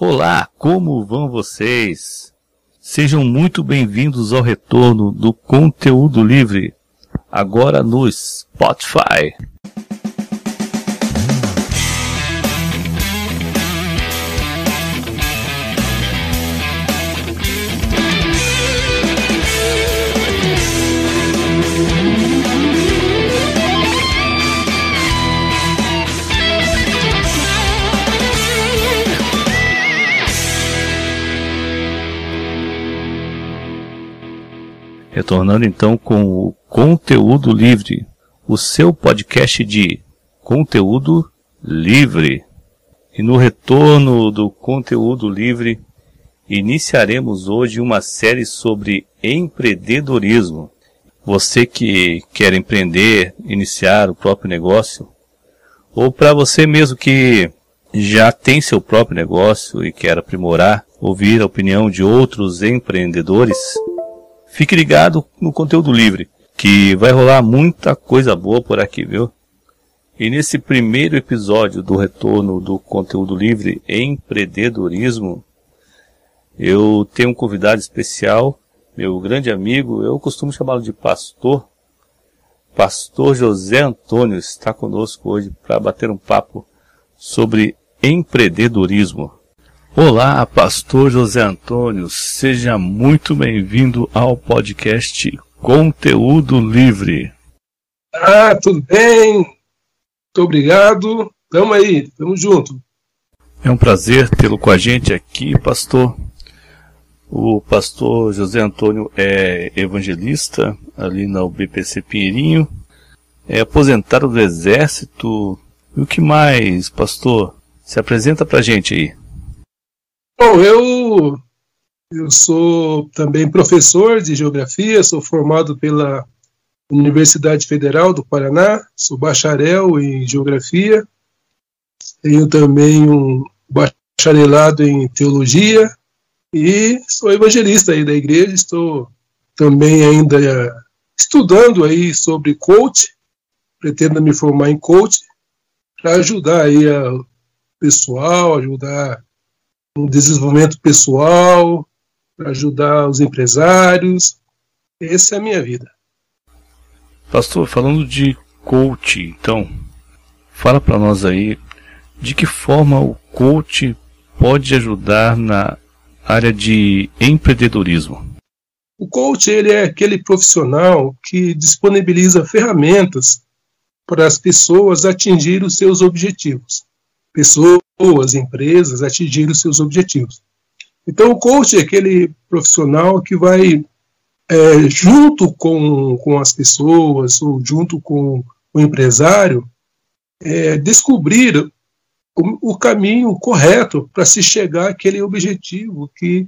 Olá, como vão vocês? Sejam muito bem-vindos ao retorno do conteúdo livre, agora no Spotify. Retornando então com o Conteúdo Livre, o seu podcast de conteúdo livre. E no retorno do conteúdo livre, iniciaremos hoje uma série sobre empreendedorismo. Você que quer empreender, iniciar o próprio negócio, ou para você mesmo que já tem seu próprio negócio e quer aprimorar, ouvir a opinião de outros empreendedores, Fique ligado no conteúdo livre, que vai rolar muita coisa boa por aqui, viu? E nesse primeiro episódio do retorno do conteúdo livre empreendedorismo, eu tenho um convidado especial, meu grande amigo, eu costumo chamá-lo de pastor. Pastor José Antônio está conosco hoje para bater um papo sobre empreendedorismo. Olá, Pastor José Antônio, seja muito bem-vindo ao podcast Conteúdo Livre. Ah, tudo bem? Muito obrigado. Tamo aí, tamo junto. É um prazer tê-lo com a gente aqui, pastor. O pastor José Antônio é evangelista ali na UBPC Pinheirinho, é aposentado do Exército. E o que mais, pastor? Se apresenta pra gente aí. Bom, eu, eu sou também professor de geografia, sou formado pela Universidade Federal do Paraná, sou bacharel em geografia, tenho também um bacharelado em teologia e sou evangelista aí da igreja, estou também ainda estudando aí sobre coach, pretendo me formar em coach para ajudar aí o pessoal, ajudar um desenvolvimento pessoal, para ajudar os empresários. Essa é a minha vida. Pastor, falando de coach, então, fala para nós aí de que forma o coach pode ajudar na área de empreendedorismo. O coach ele é aquele profissional que disponibiliza ferramentas para as pessoas atingirem os seus objetivos. Pessoas pessoas, empresas atingirem os seus objetivos. Então, o coach é aquele profissional que vai, é, junto com, com as pessoas, ou junto com o empresário, é, descobrir o, o caminho correto para se chegar àquele objetivo que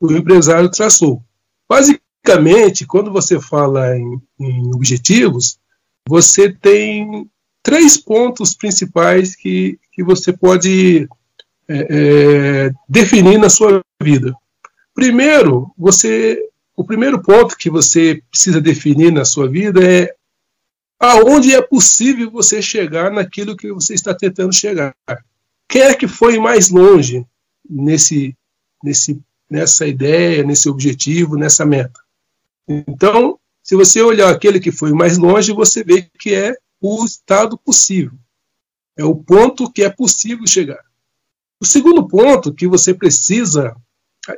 o empresário traçou. Basicamente, quando você fala em, em objetivos, você tem três pontos principais que, que você pode é, é, definir na sua vida. Primeiro, você, o primeiro ponto que você precisa definir na sua vida é aonde é possível você chegar naquilo que você está tentando chegar. Quem é que foi mais longe nesse, nesse, nessa ideia, nesse objetivo, nessa meta? Então, se você olhar aquele que foi mais longe, você vê que é o estado possível. É o ponto que é possível chegar. O segundo ponto que você precisa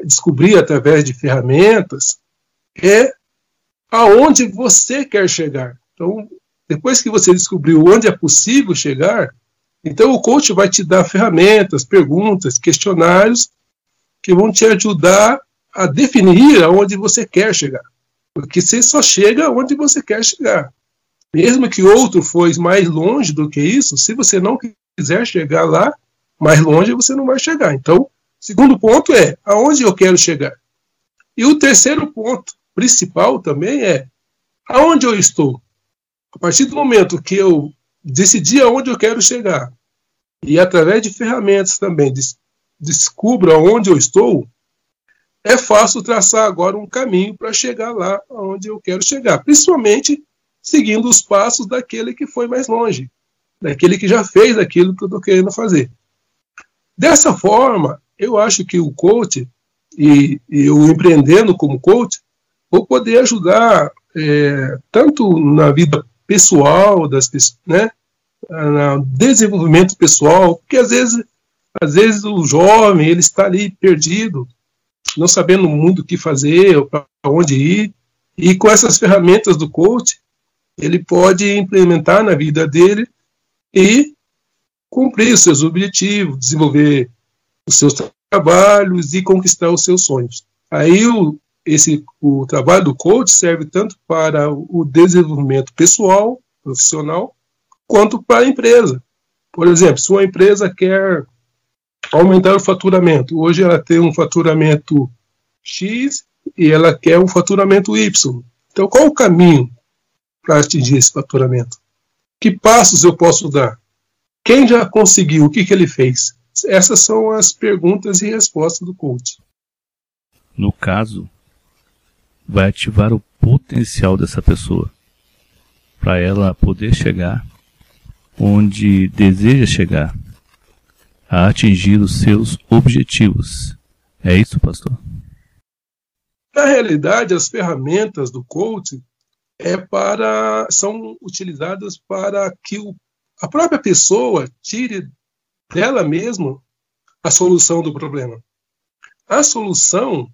descobrir através de ferramentas é aonde você quer chegar. Então, depois que você descobriu onde é possível chegar, então o coach vai te dar ferramentas, perguntas, questionários que vão te ajudar a definir aonde você quer chegar. Porque você só chega onde você quer chegar. Mesmo que outro for mais longe do que isso, se você não quiser chegar lá, mais longe você não vai chegar. Então, segundo ponto é aonde eu quero chegar. E o terceiro ponto principal também é aonde eu estou. A partir do momento que eu decidi aonde eu quero chegar e através de ferramentas também des aonde eu estou, é fácil traçar agora um caminho para chegar lá aonde eu quero chegar, principalmente seguindo os passos daquele que foi mais longe, daquele que já fez aquilo que eu estou querendo fazer. Dessa forma, eu acho que o coach e, e o empreendendo como coach vou poder ajudar é, tanto na vida pessoal das né, no desenvolvimento pessoal, porque às vezes às vezes o jovem ele está ali perdido, não sabendo muito o que fazer, para onde ir, e com essas ferramentas do coach ele pode implementar na vida dele e cumprir os seus objetivos, desenvolver os seus trabalhos e conquistar os seus sonhos. Aí o, esse, o trabalho do coach serve tanto para o desenvolvimento pessoal, profissional, quanto para a empresa. Por exemplo, se uma empresa quer aumentar o faturamento, hoje ela tem um faturamento X e ela quer um faturamento Y. Então, qual o caminho para atingir esse faturamento? Que passos eu posso dar? Quem já conseguiu? O que, que ele fez? Essas são as perguntas e respostas do coach. No caso, vai ativar o potencial dessa pessoa para ela poder chegar onde deseja chegar, a atingir os seus objetivos. É isso, pastor? Na realidade, as ferramentas do coaching é para são utilizadas para que o, a própria pessoa tire dela mesma a solução do problema. A solução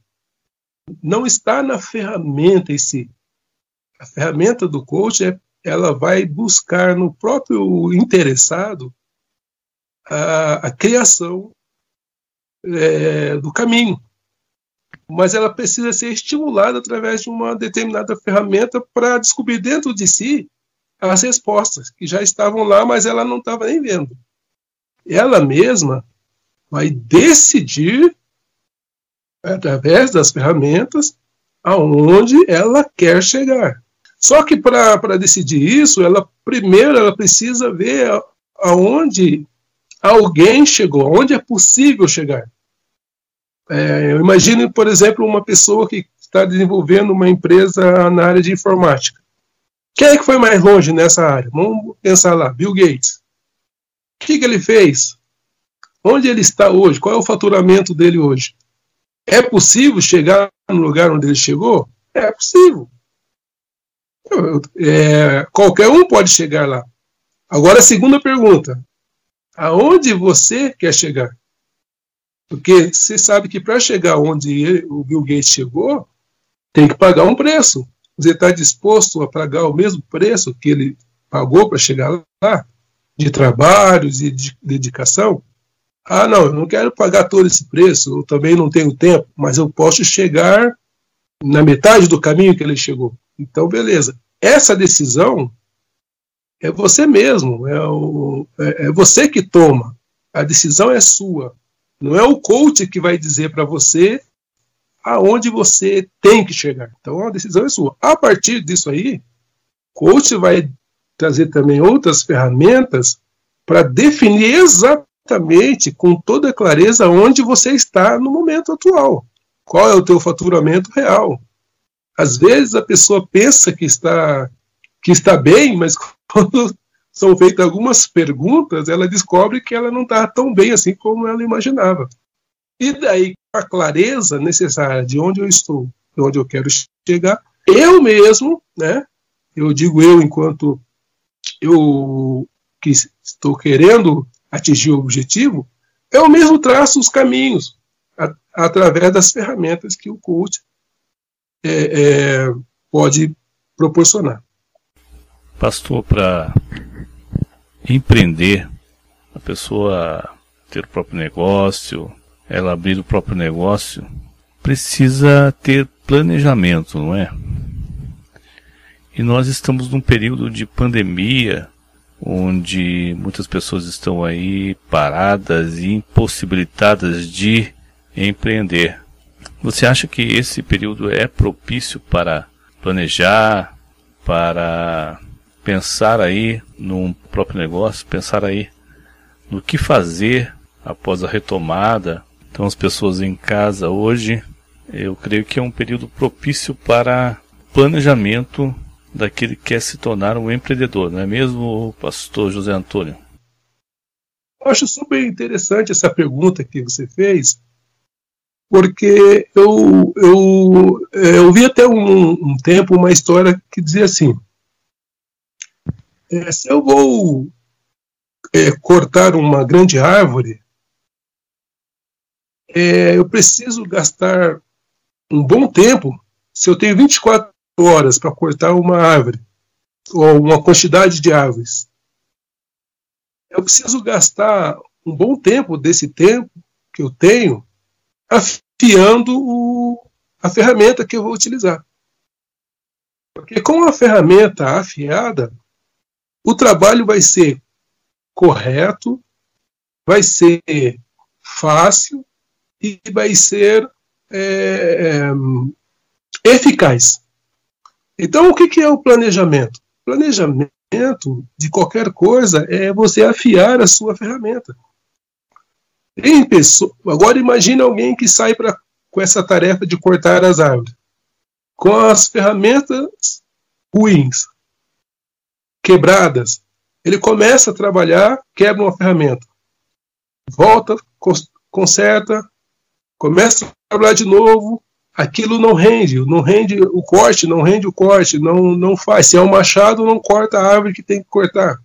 não está na ferramenta em si. A ferramenta do coach é, ela vai buscar no próprio interessado a, a criação é, do caminho mas ela precisa ser estimulada através de uma determinada ferramenta para descobrir dentro de si as respostas que já estavam lá, mas ela não estava nem vendo. Ela mesma vai decidir através das ferramentas aonde ela quer chegar. Só que para decidir isso, ela primeiro ela precisa ver aonde alguém chegou, aonde é possível chegar. É, imagine, por exemplo, uma pessoa que está desenvolvendo uma empresa na área de informática. Quem é que foi mais longe nessa área? Vamos pensar lá, Bill Gates. O que, que ele fez? Onde ele está hoje? Qual é o faturamento dele hoje? É possível chegar no lugar onde ele chegou? É possível. É, qualquer um pode chegar lá. Agora, a segunda pergunta: aonde você quer chegar? Porque você sabe que para chegar onde ele, o Bill Gates chegou, tem que pagar um preço. Você está disposto a pagar o mesmo preço que ele pagou para chegar lá, de trabalhos e de dedicação? Ah, não, eu não quero pagar todo esse preço, eu também não tenho tempo, mas eu posso chegar na metade do caminho que ele chegou. Então, beleza. Essa decisão é você mesmo, é, o, é, é você que toma. A decisão é sua. Não é o coach que vai dizer para você aonde você tem que chegar. Então a decisão é sua. A partir disso aí, o coach vai trazer também outras ferramentas para definir exatamente, com toda clareza, onde você está no momento atual. Qual é o teu faturamento real? Às vezes a pessoa pensa que está que está bem, mas quando são feitas algumas perguntas, ela descobre que ela não está tão bem assim como ela imaginava. E daí, com a clareza necessária de onde eu estou, de onde eu quero chegar, eu mesmo, né? Eu digo eu enquanto eu que estou querendo atingir o objetivo, eu mesmo traço os caminhos a, através das ferramentas que o coach é, é, pode proporcionar. Pastor, para empreender, a pessoa ter o próprio negócio, ela abrir o próprio negócio, precisa ter planejamento, não é? E nós estamos num período de pandemia, onde muitas pessoas estão aí paradas e impossibilitadas de empreender. Você acha que esse período é propício para planejar, para pensar aí num próprio negócio, pensar aí no que fazer após a retomada. Então, as pessoas em casa hoje, eu creio que é um período propício para planejamento daquele que quer se tornar um empreendedor, não é mesmo, pastor José Antônio? Eu acho super interessante essa pergunta que você fez, porque eu, eu, é, eu vi até um, um tempo uma história que dizia assim: é, se eu vou é, cortar uma grande árvore, é, eu preciso gastar um bom tempo. Se eu tenho 24 horas para cortar uma árvore, ou uma quantidade de árvores, eu preciso gastar um bom tempo desse tempo que eu tenho afiando o, a ferramenta que eu vou utilizar. Porque com a ferramenta afiada, o trabalho vai ser correto, vai ser fácil e vai ser é, é, eficaz. Então, o que é o planejamento? Planejamento de qualquer coisa é você afiar a sua ferramenta. Em pessoa, agora imagine alguém que sai pra, com essa tarefa de cortar as árvores, com as ferramentas ruins, quebradas. Ele começa a trabalhar, quebra uma ferramenta, volta, conserta, começa a trabalhar de novo, aquilo não rende, não rende o corte, não rende o corte, não, não faz. Se é um machado, não corta a árvore que tem que cortar.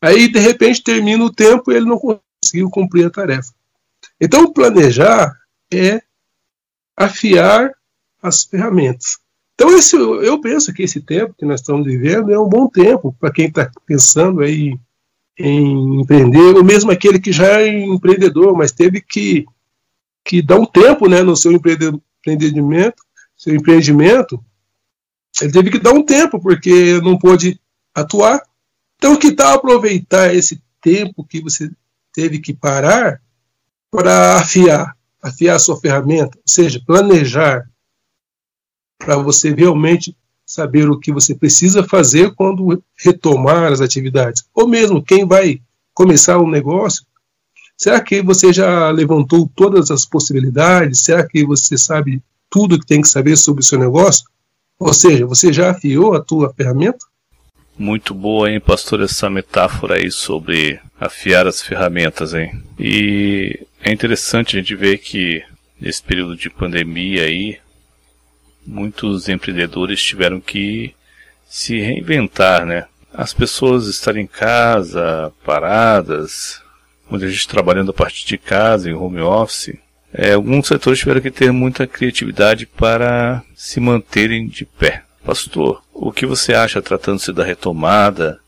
Aí, de repente, termina o tempo e ele não conseguiu cumprir a tarefa. Então, planejar é afiar as ferramentas. Então, esse, eu penso que esse tempo que nós estamos vivendo é um bom tempo para quem está pensando aí em empreender, ou mesmo aquele que já é empreendedor, mas teve que, que dar um tempo né, no seu empreendimento, seu empreendimento, ele teve que dar um tempo, porque não pôde atuar. Então, que tal aproveitar esse tempo que você teve que parar para afiar, afiar a sua ferramenta, ou seja, planejar para você realmente saber o que você precisa fazer quando retomar as atividades. Ou mesmo quem vai começar um negócio, será que você já levantou todas as possibilidades? Será que você sabe tudo que tem que saber sobre o seu negócio? Ou seja, você já afiou a tua ferramenta? Muito boa, hein, pastor, essa metáfora aí sobre afiar as ferramentas, hein? E é interessante a gente ver que nesse período de pandemia aí, muitos empreendedores tiveram que se reinventar, né? As pessoas estarem em casa, paradas, muita gente trabalhando a partir de casa, em home office. É, alguns setores tiveram que ter muita criatividade para se manterem de pé. Pastor, o que você acha tratando-se da retomada,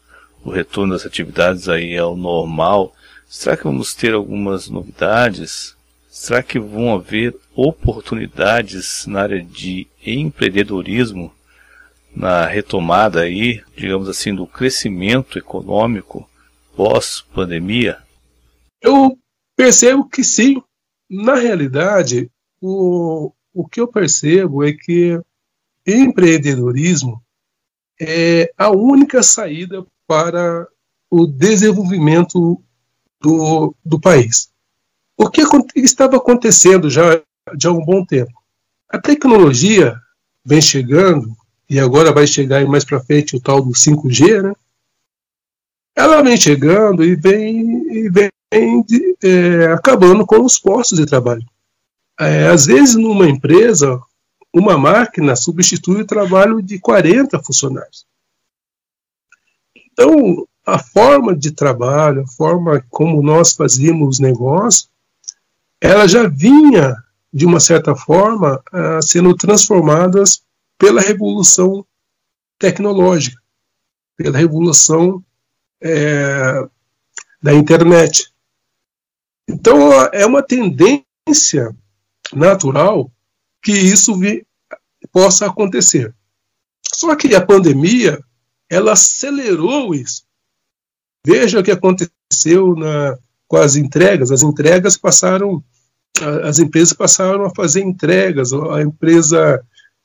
o retorno das atividades aí ao normal? Será que vamos ter algumas novidades? Será que vão haver oportunidades na área de empreendedorismo na retomada aí, digamos assim, do crescimento econômico pós-pandemia? Eu percebo que sim. Na realidade, o, o que eu percebo é que empreendedorismo é a única saída para o desenvolvimento do, do país. O que estava acontecendo já de há um bom tempo? A tecnologia vem chegando, e agora vai chegar mais para frente o tal do 5G, né? Ela vem chegando e vem, e vem é, acabando com os postos de trabalho. É, às vezes, numa empresa, uma máquina substitui o trabalho de 40 funcionários. Então, a forma de trabalho, a forma como nós fazíamos negócio, ela já vinha, de uma certa forma, uh, sendo transformadas pela revolução tecnológica, pela revolução é, da internet. Então, é uma tendência natural que isso vi, possa acontecer. Só que a pandemia ela acelerou isso. Veja o que aconteceu na, com as entregas. As entregas passaram, as empresas passaram a fazer entregas. A empresa,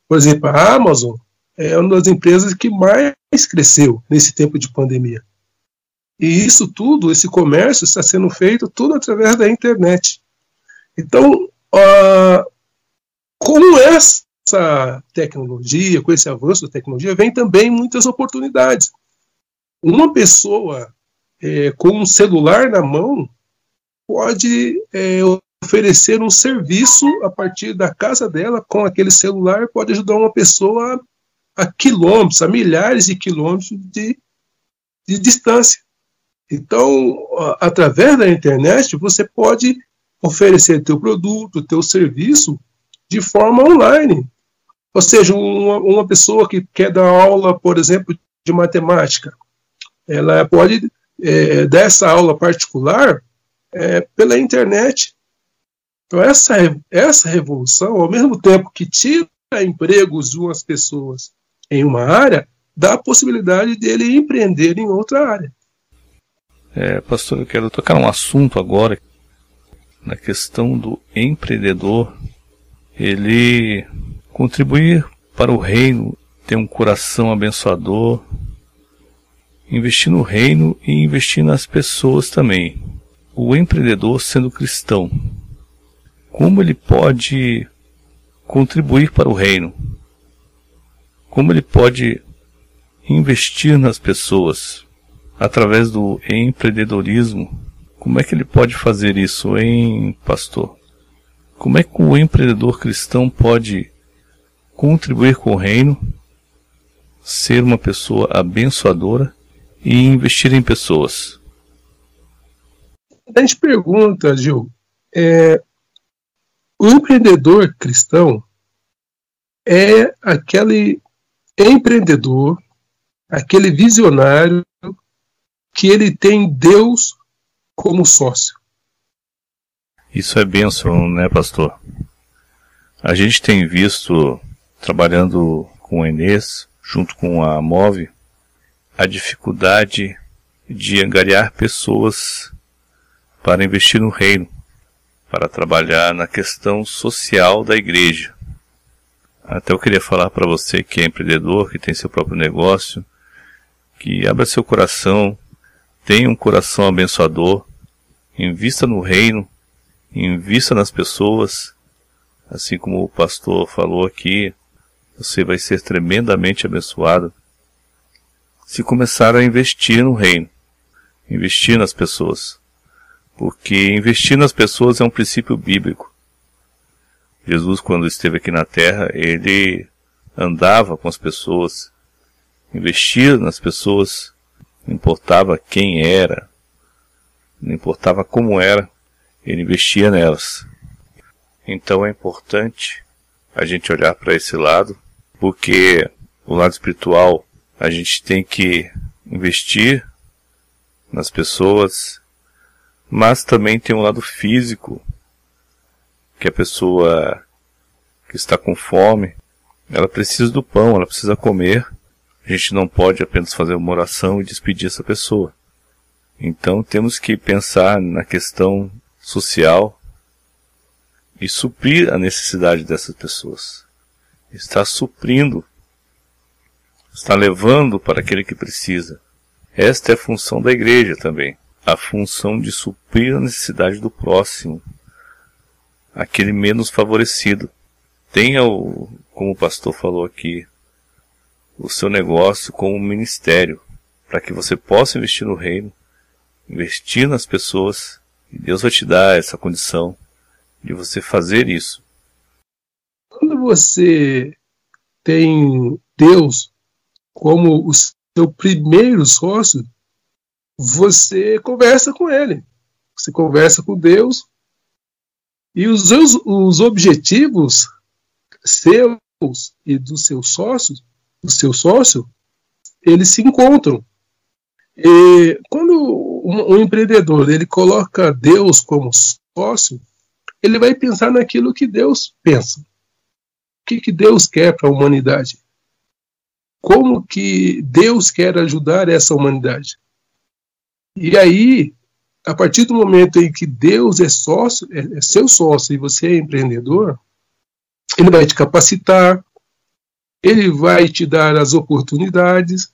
por exemplo, a Amazon é uma das empresas que mais cresceu nesse tempo de pandemia. E isso tudo, esse comércio está sendo feito tudo através da internet. Então, uh, com essa tecnologia, com esse avanço da tecnologia, vem também muitas oportunidades. Uma pessoa é, com um celular na mão pode é, oferecer um serviço a partir da casa dela com aquele celular pode ajudar uma pessoa a, a quilômetros, a milhares de quilômetros de, de distância. Então, através da internet, você pode oferecer teu produto, teu serviço de forma online. Ou seja, uma, uma pessoa que quer dar aula, por exemplo, de matemática, ela pode é, dar essa aula particular é, pela internet. Então, essa, essa revolução, ao mesmo tempo que tira empregos de umas pessoas em uma área, dá a possibilidade dele empreender em outra área. É, pastor, eu quero tocar um assunto agora na questão do empreendedor. Ele contribuir para o reino, ter um coração abençoador, investir no reino e investir nas pessoas também. O empreendedor sendo cristão, como ele pode contribuir para o reino? Como ele pode investir nas pessoas através do empreendedorismo? Como é que ele pode fazer isso, hein, pastor? Como é que o empreendedor cristão pode contribuir com o reino, ser uma pessoa abençoadora e investir em pessoas? A gente pergunta, Gil, é, o empreendedor cristão é aquele empreendedor, aquele visionário que ele tem Deus como sócio. Isso é bênção, né, pastor? A gente tem visto, trabalhando com o Enes, junto com a Move, a dificuldade de angariar pessoas para investir no reino, para trabalhar na questão social da igreja. Até eu queria falar para você que é empreendedor, que tem seu próprio negócio, que abra seu coração, tenha um coração abençoador, invista no reino, invista nas pessoas, assim como o pastor falou aqui, você vai ser tremendamente abençoado se começar a investir no reino, investir nas pessoas. Porque investir nas pessoas é um princípio bíblico. Jesus, quando esteve aqui na terra, ele andava com as pessoas, investia nas pessoas, não importava quem era, não importava como era, ele investia nelas. Então é importante a gente olhar para esse lado, porque o lado espiritual a gente tem que investir nas pessoas, mas também tem um lado físico, que a pessoa que está com fome, ela precisa do pão, ela precisa comer. A gente não pode apenas fazer uma oração e despedir essa pessoa. Então temos que pensar na questão social e suprir a necessidade dessas pessoas. Está suprindo, está levando para aquele que precisa. Esta é a função da igreja também a função de suprir a necessidade do próximo, aquele menos favorecido. Tenha, o, como o pastor falou aqui, o seu negócio como ministério, para que você possa investir no reino, investir nas pessoas, e Deus vai te dar essa condição de você fazer isso. Quando você tem Deus como o seu primeiro sócio, você conversa com ele. Você conversa com Deus e os, seus, os objetivos seus e dos seus sócios, do seu sócio, eles se encontram. E quando um, um empreendedor ele coloca Deus como sócio, ele vai pensar naquilo que Deus pensa. O que, que Deus quer para a humanidade? Como que Deus quer ajudar essa humanidade? E aí, a partir do momento em que Deus é sócio, é, é seu sócio e você é empreendedor, ele vai te capacitar, ele vai te dar as oportunidades,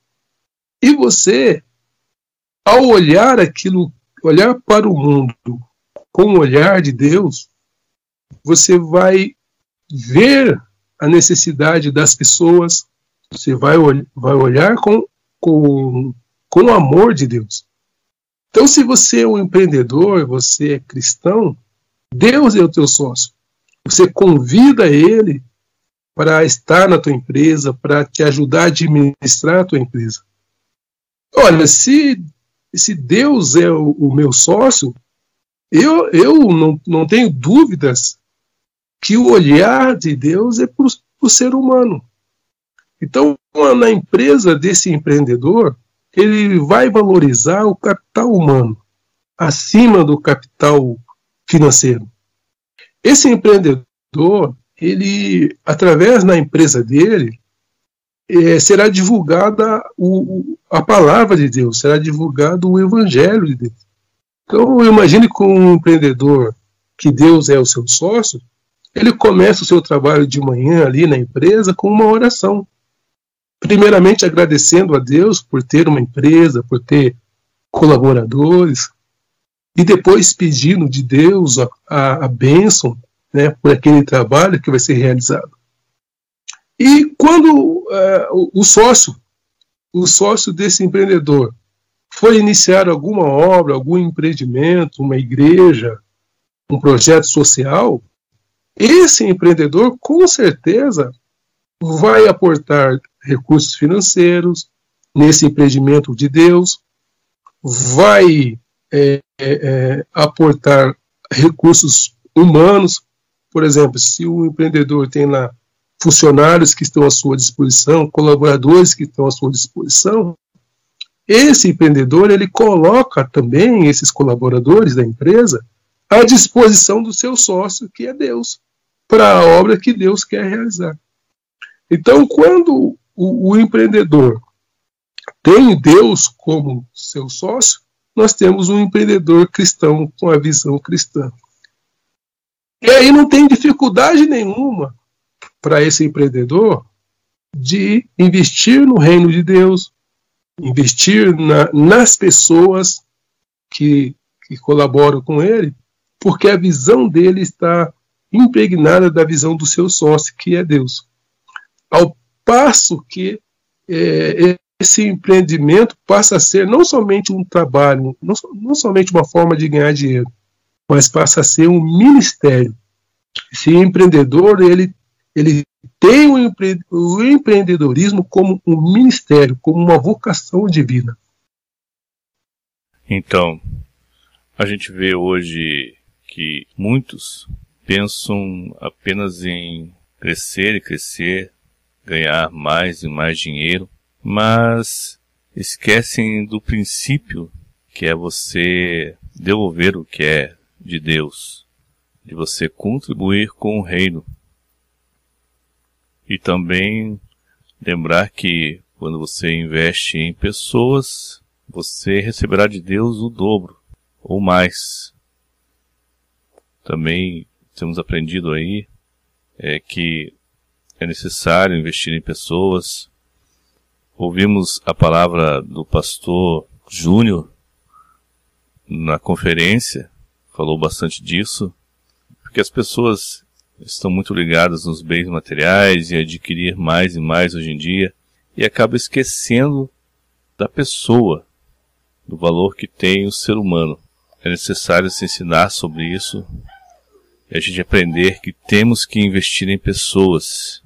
e você, ao olhar aquilo, olhar para o mundo com o olhar de Deus, você vai ver a necessidade das pessoas, você vai, vai olhar com, com, com o amor de Deus. Então, se você é um empreendedor, você é cristão, Deus é o teu sócio. Você convida ele para estar na tua empresa, para te ajudar a administrar a tua empresa. Olha, se, se Deus é o, o meu sócio, eu, eu não, não tenho dúvidas que o olhar de Deus é para o ser humano. Então, na empresa desse empreendedor, ele vai valorizar o capital humano acima do capital financeiro. Esse empreendedor, ele, através da empresa dele, é, será divulgada o, a palavra de Deus, será divulgado o evangelho de Deus. Então, imagine com um empreendedor que Deus é o seu sócio, ele começa o seu trabalho de manhã ali na empresa com uma oração. Primeiramente agradecendo a Deus por ter uma empresa, por ter colaboradores, e depois pedindo de Deus a, a, a bênção né, por aquele trabalho que vai ser realizado. E quando uh, o, o sócio, o sócio desse empreendedor, foi iniciar alguma obra, algum empreendimento, uma igreja, um projeto social, esse empreendedor com certeza vai aportar recursos financeiros nesse empreendimento de Deus, vai é, é, aportar recursos humanos. Por exemplo, se o empreendedor tem lá funcionários que estão à sua disposição, colaboradores que estão à sua disposição, esse empreendedor ele coloca também esses colaboradores da empresa à disposição do seu sócio, que é Deus, para a obra que Deus quer realizar. Então, quando o, o empreendedor tem Deus como seu sócio, nós temos um empreendedor cristão com a visão cristã. E aí não tem dificuldade nenhuma para esse empreendedor de investir no reino de Deus, investir na, nas pessoas que, que colaboram com ele, porque a visão dele está impregnada da visão do seu sócio, que é Deus. Ao passo que é, esse empreendimento passa a ser não somente um trabalho, não, não somente uma forma de ganhar dinheiro, mas passa a ser um ministério. Esse empreendedor, ele, ele tem o, empre, o empreendedorismo como um ministério, como uma vocação divina. Então, a gente vê hoje que muitos pensam apenas em crescer e crescer, ganhar mais e mais dinheiro, mas esquecem do princípio que é você devolver o que é de Deus, de você contribuir com o reino. E também lembrar que quando você investe em pessoas, você receberá de Deus o dobro ou mais. Também temos aprendido aí é que é necessário investir em pessoas, Ouvimos a palavra do pastor Júnior na conferência, falou bastante disso, porque as pessoas estão muito ligadas nos bens materiais e adquirir mais e mais hoje em dia e acabam esquecendo da pessoa, do valor que tem o ser humano. É necessário se ensinar sobre isso e a gente aprender que temos que investir em pessoas.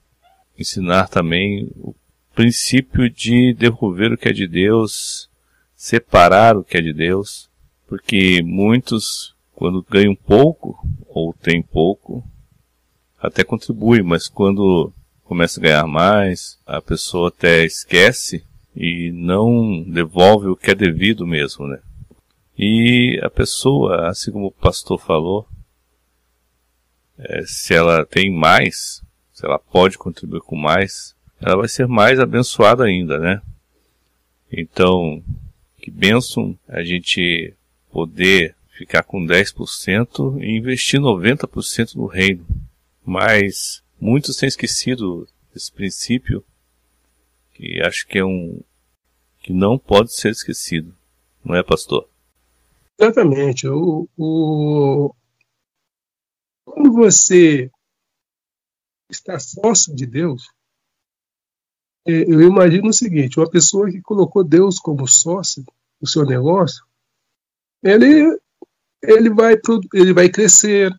Ensinar também o princípio de devolver o que é de Deus, separar o que é de Deus, porque muitos, quando ganham pouco ou têm pouco, até contribuem, mas quando começa a ganhar mais, a pessoa até esquece e não devolve o que é devido mesmo, né? E a pessoa, assim como o pastor falou, é, se ela tem mais, se ela pode contribuir com mais, ela vai ser mais abençoada ainda, né? Então, que bênção a gente poder ficar com 10% e investir 90% no reino. Mas muitos têm esquecido esse princípio que acho que é um que não pode ser esquecido, não é, pastor? Exatamente. O, o... Quando você está sócio de Deus, é, eu imagino o seguinte: uma pessoa que colocou Deus como sócio do seu negócio, ele, ele, vai, ele vai crescer,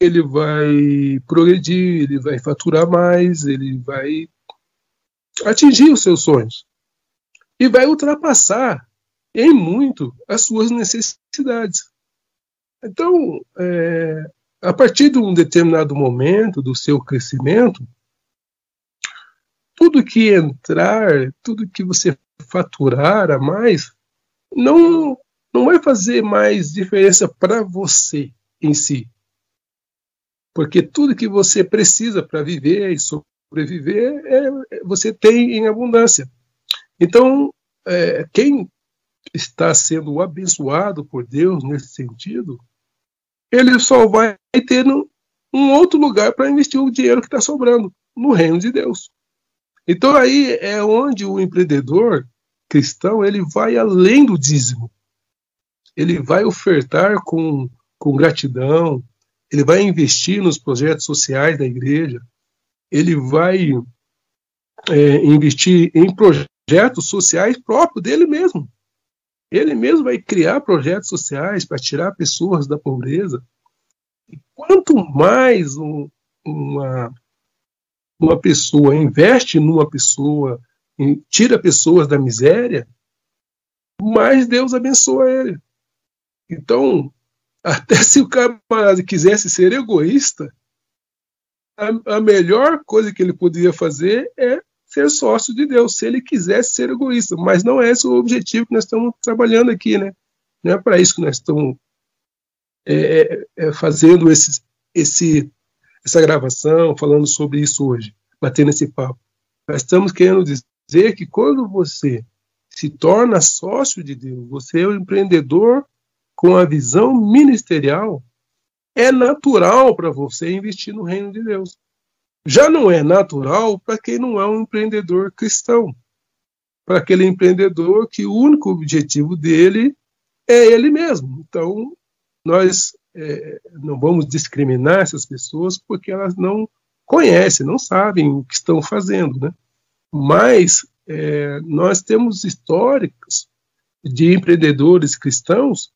ele vai progredir, ele vai faturar mais, ele vai atingir os seus sonhos e vai ultrapassar em muito as suas necessidades. Então, é, a partir de um determinado momento do seu crescimento, tudo que entrar, tudo que você faturar a mais, não, não vai fazer mais diferença para você em si. Porque tudo que você precisa para viver e sobreviver, é, você tem em abundância. Então, é, quem está sendo abençoado por Deus nesse sentido, ele só vai ter um, outro lugar para investir o dinheiro que está sobrando no reino de Deus. Então aí é onde o empreendedor cristão ele vai além do dízimo. Ele vai ofertar com, com gratidão, ele vai investir nos projetos sociais da igreja, ele vai é, investir em projetos sociais próprios dele mesmo. Ele mesmo vai criar projetos sociais para tirar pessoas da pobreza. E quanto mais um, uma, uma pessoa investe numa pessoa, tira pessoas da miséria, mais Deus abençoa ele. Então, até se o camarada quisesse ser egoísta, a, a melhor coisa que ele poderia fazer é ser sócio de Deus, se ele quisesse ser egoísta. Mas não é esse o objetivo que nós estamos trabalhando aqui, né? Não é para isso que nós estamos é, é, é, fazendo esse, esse, essa gravação, falando sobre isso hoje, batendo esse papo. Nós estamos querendo dizer que quando você se torna sócio de Deus, você é um empreendedor com a visão ministerial, é natural para você investir no reino de Deus já não é natural para quem não é um empreendedor cristão. Para aquele empreendedor que o único objetivo dele é ele mesmo. Então, nós é, não vamos discriminar essas pessoas porque elas não conhecem, não sabem o que estão fazendo. Né? Mas é, nós temos históricos de empreendedores cristãos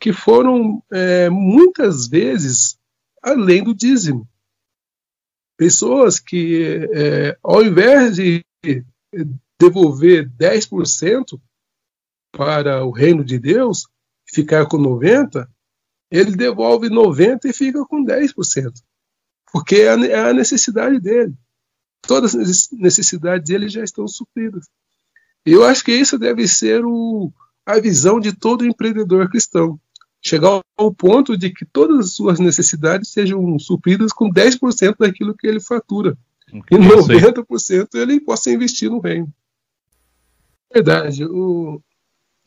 que foram é, muitas vezes além do dízimo pessoas que, é, ao invés de devolver 10% para o reino de Deus, ficar com 90%, ele devolve 90% e fica com 10%. Porque é, é a necessidade dele. Todas as necessidades dele já estão supridas. Eu acho que isso deve ser o, a visão de todo empreendedor cristão chegar ao ponto de que todas as suas necessidades sejam supridas com 10% daquilo que ele fatura. E 90% ele possa investir no reino. Verdade. O,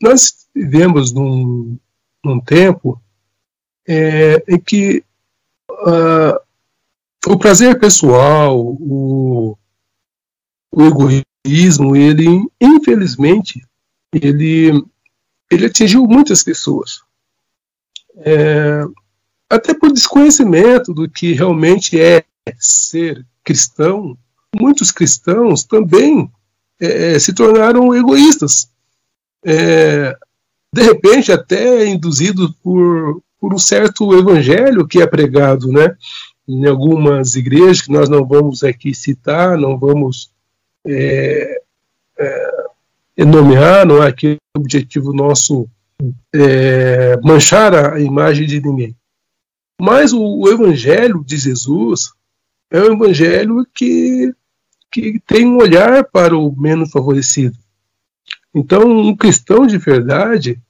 nós vivemos num, num tempo é, em que uh, o prazer pessoal, o, o egoísmo, ele, infelizmente, ele, ele atingiu muitas pessoas é, até por desconhecimento do que realmente é ser cristão, muitos cristãos também é, é, se tornaram egoístas. É, de repente, até induzidos por, por um certo evangelho que é pregado, né? Em algumas igrejas que nós não vamos aqui citar, não vamos é, é, nomear, não é aqui o objetivo nosso é, manchar a imagem de ninguém. Mas o, o, Evangelho de Jesus é um Evangelho que, que tem um olhar para o menos favorecido. Então, um cristão de verdade,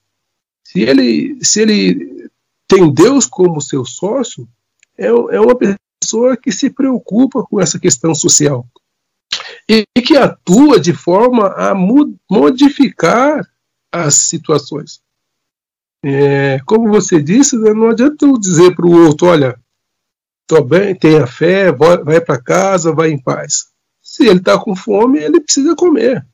se ele, se ele tem Deus como seu sócio, é, é uma pessoa que se preocupa com essa questão social e que atua de forma a modificar as situações. É, como você disse, né, não adianta eu dizer para o outro, olha, estou bem, tenha fé, vai para casa, vai em paz. Se ele está com fome, ele precisa comer.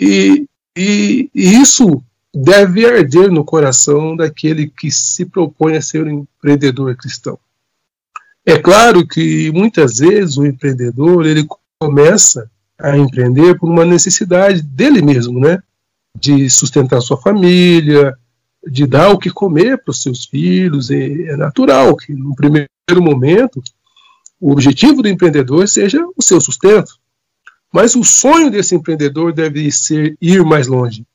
E, e, e, isso deve arder no coração daquele que se propõe a ser um empreendedor cristão. É claro que muitas vezes o empreendedor ele começa a empreender por uma necessidade dele mesmo, né? De sustentar sua família, de dar o que comer para os seus filhos, é, natural que no primeiro momento, o objetivo do empreendedor seja o seu sustento. Mas o sonho desse empreendedor deve ser ir mais longe.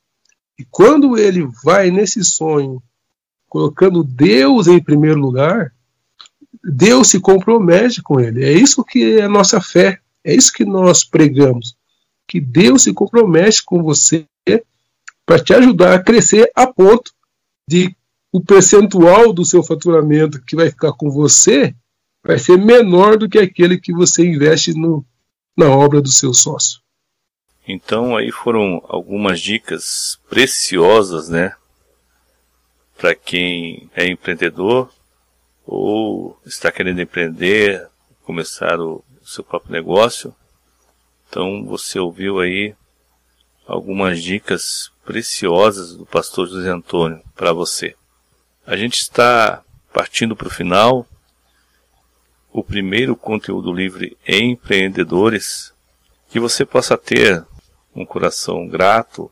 E quando ele vai nesse sonho, colocando Deus em primeiro lugar, Deus se compromete com ele. É isso que é a nossa fé. É isso que nós pregamos. Que Deus se compromete com você para te ajudar a crescer a ponto de o percentual do seu faturamento que vai ficar com você vai ser menor do que aquele que você investe no, na obra do seu sócio. Então aí foram algumas dicas preciosas, né, para quem é empreendedor ou está querendo empreender, começar o seu próprio negócio. Então você ouviu aí algumas dicas preciosas do pastor José Antônio para você. A gente está partindo para o final. O primeiro conteúdo livre em empreendedores que você possa ter um coração grato,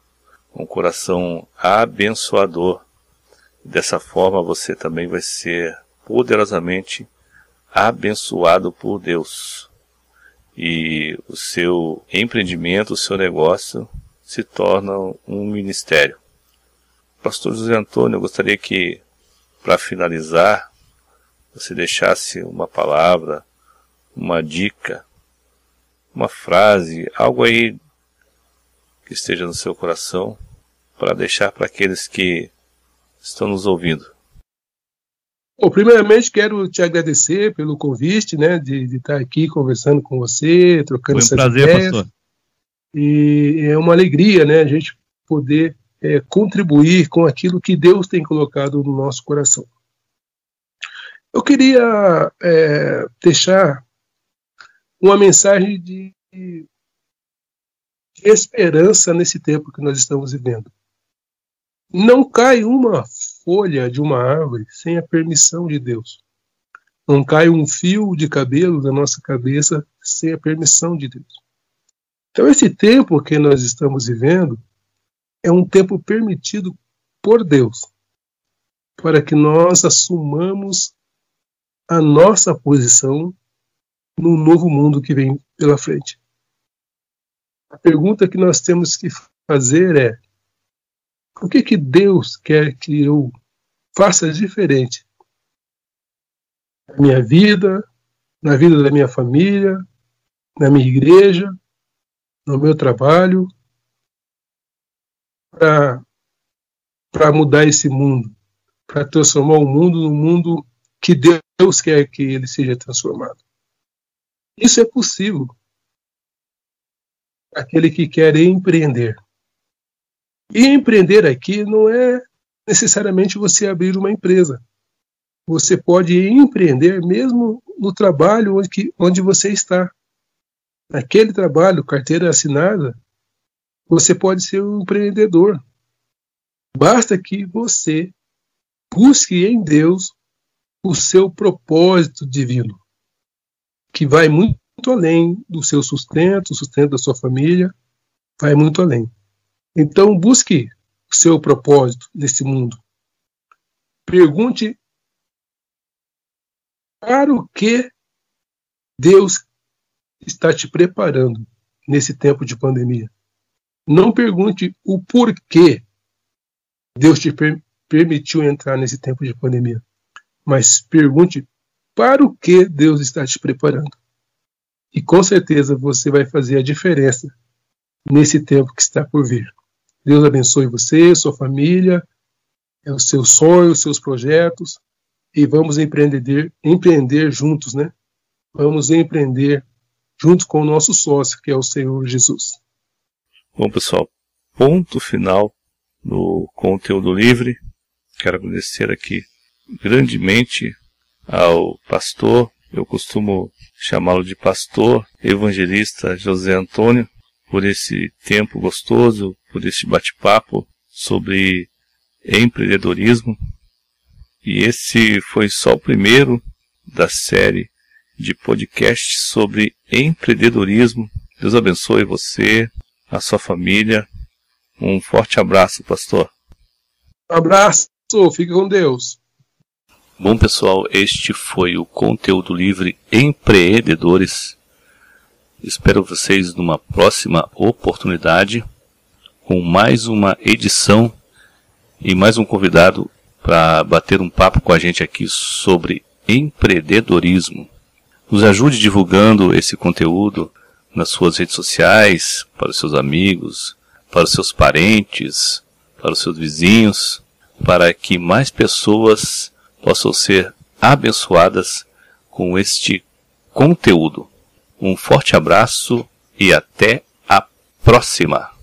um coração abençoador. Dessa forma você também vai ser poderosamente abençoado por Deus. E o seu empreendimento, o seu negócio se torna um ministério. Pastor José Antônio, eu gostaria que, para finalizar, você deixasse uma palavra, uma dica, uma frase, algo aí que esteja no seu coração para deixar para aqueles que estão nos ouvindo. Bom, primeiramente quero te agradecer pelo convite, né, de, de estar aqui conversando com você, trocando Foi um prazer, ideias. pastor. E é uma alegria, né, a gente poder é, contribuir com aquilo que Deus tem colocado no nosso coração. Eu queria é, deixar uma mensagem de esperança nesse tempo que nós estamos vivendo. Não cai uma folha de uma árvore sem a permissão de Deus. Não cai um fio de cabelo da nossa cabeça sem a permissão de Deus. Então, esse tempo que nós estamos vivendo é um tempo permitido por Deus para que nós assumamos a nossa posição no novo mundo que vem pela frente. A pergunta que nós temos que fazer é: o que, que Deus quer que eu faça diferente na minha vida, na vida da minha família, na minha igreja, no meu trabalho, para mudar esse mundo, para transformar o mundo no mundo que Deus quer que ele seja transformado. Isso é possível aquele que quer empreender. E empreender aqui não é necessariamente você abrir uma empresa. Você pode empreender mesmo no trabalho onde, onde você está. Naquele trabalho, carteira assinada, você pode ser um empreendedor. Basta que você busque em Deus o seu propósito divino, que vai muito além do seu sustento, o sustento da sua família, vai muito além. Então, busque o seu propósito nesse mundo. Pergunte para o que Deus está te preparando nesse tempo de pandemia. Não pergunte o porquê Deus te per permitiu entrar nesse tempo de pandemia, mas pergunte para o que Deus está te preparando. E com certeza você vai fazer a diferença nesse tempo que está por vir. Deus abençoe você, sua família, é os seus sonhos, os seus projetos e vamos empreender, empreender juntos, né? Vamos empreender junto com o nosso sócio, que é o Senhor Jesus. Bom, pessoal, ponto final no conteúdo livre. Quero agradecer aqui grandemente ao pastor eu costumo chamá-lo de pastor, evangelista José Antônio, por esse tempo gostoso, por este bate-papo sobre empreendedorismo. E esse foi só o primeiro da série de podcasts sobre empreendedorismo. Deus abençoe você, a sua família. Um forte abraço, pastor. Um abraço, fique com Deus. Bom, pessoal, este foi o conteúdo livre Empreendedores. Espero vocês numa próxima oportunidade com mais uma edição e mais um convidado para bater um papo com a gente aqui sobre empreendedorismo. Nos ajude divulgando esse conteúdo nas suas redes sociais, para os seus amigos, para os seus parentes, para os seus vizinhos, para que mais pessoas possam ser abençoadas com este conteúdo. Um forte abraço e até a próxima!